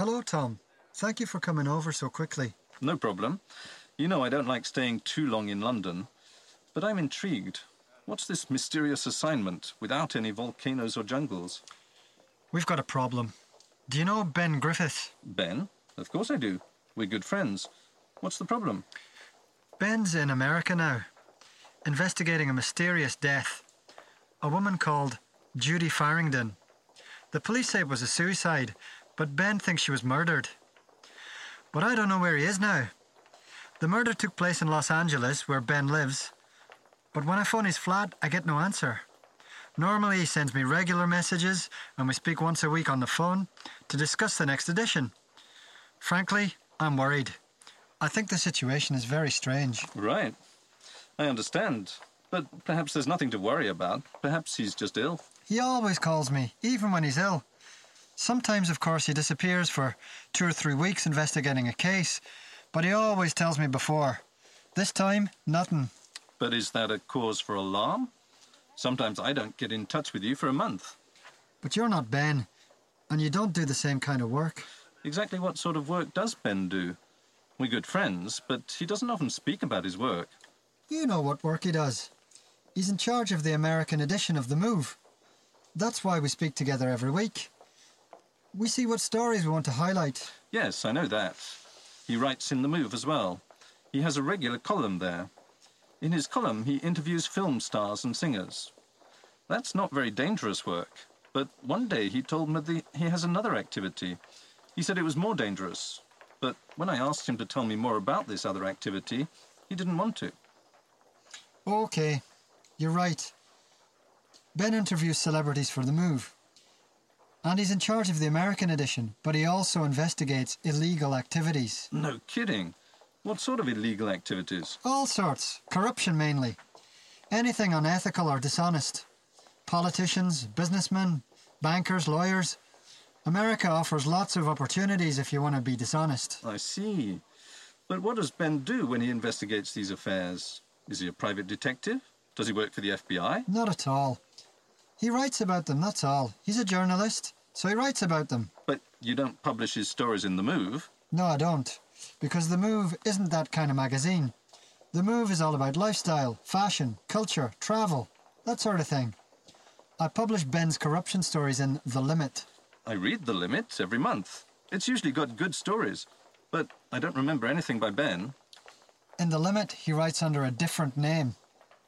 Hello, Tom. Thank you for coming over so quickly. No problem. You know I don't like staying too long in London. But I'm intrigued. What's this mysterious assignment without any volcanoes or jungles? We've got a problem. Do you know Ben Griffith? Ben? Of course I do. We're good friends. What's the problem? Ben's in America now, investigating a mysterious death. A woman called Judy Farringdon. The police say it was a suicide, but Ben thinks she was murdered. But I don't know where he is now. The murder took place in Los Angeles, where Ben lives. But when I phone his flat, I get no answer. Normally, he sends me regular messages, and we speak once a week on the phone to discuss the next edition. Frankly, I'm worried. I think the situation is very strange. Right. I understand. But perhaps there's nothing to worry about. Perhaps he's just ill. He always calls me, even when he's ill. Sometimes, of course, he disappears for two or three weeks investigating a case, but he always tells me before. This time, nothing. But is that a cause for alarm? Sometimes I don't get in touch with you for a month. But you're not Ben, and you don't do the same kind of work. Exactly what sort of work does Ben do? We're good friends, but he doesn't often speak about his work. You know what work he does. He's in charge of the American edition of The Move. That's why we speak together every week. We see what stories we want to highlight. Yes, I know that. He writes in The Move as well. He has a regular column there. In his column, he interviews film stars and singers. That's not very dangerous work, but one day he told me that he has another activity. He said it was more dangerous, but when I asked him to tell me more about this other activity, he didn't want to. Okay, you're right. Ben interviews celebrities for The Move. And he's in charge of the American edition, but he also investigates illegal activities. No kidding. What sort of illegal activities? All sorts. Corruption mainly. Anything unethical or dishonest. Politicians, businessmen, bankers, lawyers. America offers lots of opportunities if you want to be dishonest. I see. But what does Ben do when he investigates these affairs? Is he a private detective? Does he work for the FBI? Not at all. He writes about them, that's all. He's a journalist, so he writes about them. But you don't publish his stories in The Move. No, I don't. Because The Move isn't that kind of magazine. The Move is all about lifestyle, fashion, culture, travel, that sort of thing. I publish Ben's corruption stories in The Limit. I read The Limit every month. It's usually got good stories, but I don't remember anything by Ben. In The Limit, he writes under a different name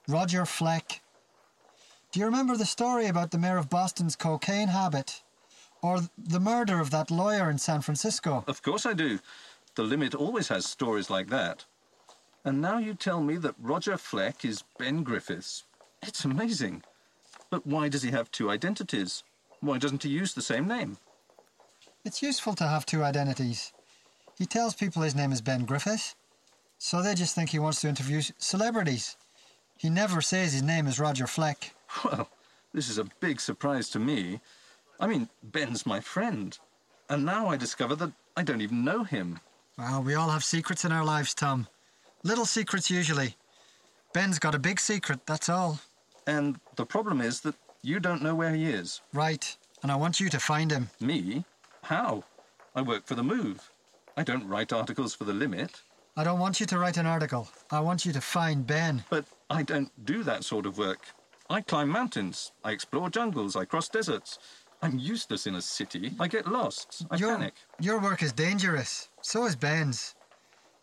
Roger Fleck. Do you remember the story about the mayor of Boston's cocaine habit? Or the murder of that lawyer in San Francisco? Of course I do. The Limit always has stories like that. And now you tell me that Roger Fleck is Ben Griffiths. It's amazing. But why does he have two identities? Why doesn't he use the same name? It's useful to have two identities. He tells people his name is Ben Griffiths, so they just think he wants to interview celebrities. He never says his name is Roger Fleck. Well, this is a big surprise to me. I mean, Ben's my friend. And now I discover that I don't even know him. Well, we all have secrets in our lives, Tom. Little secrets usually. Ben's got a big secret, that's all. And the problem is that you don't know where he is. Right, and I want you to find him. Me? How? I work for The Move. I don't write articles for The Limit. I don't want you to write an article. I want you to find Ben. But I don't do that sort of work. I climb mountains. I explore jungles. I cross deserts. I'm useless in a city. I get lost. I your, panic. Your work is dangerous. So is Ben's.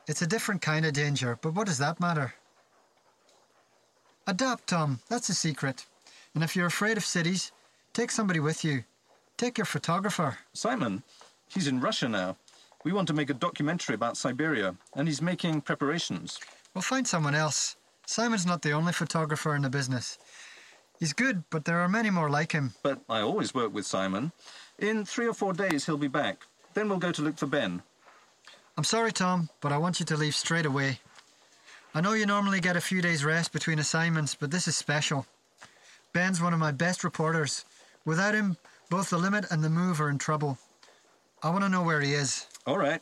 It's a different kind of danger, but what does that matter? Adapt, Tom. That's a secret. And if you're afraid of cities, take somebody with you. Take your photographer. Simon, he's in Russia now. We want to make a documentary about Siberia, and he's making preparations. We'll find someone else. Simon's not the only photographer in the business. He's good, but there are many more like him. But I always work with Simon. In three or four days, he'll be back. Then we'll go to look for Ben. I'm sorry, Tom, but I want you to leave straight away. I know you normally get a few days' rest between assignments, but this is special. Ben's one of my best reporters. Without him, both the limit and the move are in trouble. I want to know where he is. All right.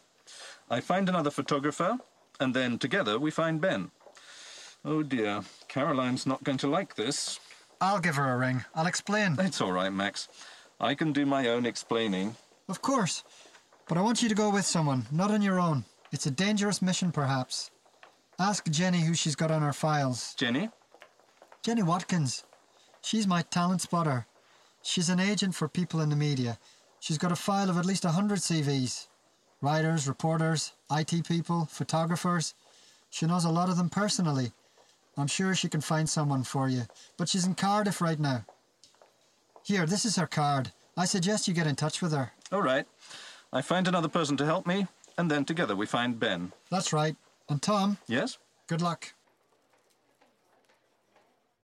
I find another photographer, and then together we find Ben. Oh dear, Caroline's not going to like this. I'll give her a ring. I'll explain. It's all right, Max. I can do my own explaining. Of course. But I want you to go with someone, not on your own. It's a dangerous mission, perhaps. Ask Jenny who she's got on her files. Jenny? Jenny Watkins. She's my talent spotter. She's an agent for people in the media. She's got a file of at least a 100 CVs. Writers, reporters, IT people, photographers. She knows a lot of them personally. I'm sure she can find someone for you. But she's in Cardiff right now. Here, this is her card. I suggest you get in touch with her. All right. I find another person to help me, and then together we find Ben. That's right. And Tom, Yes? good luck.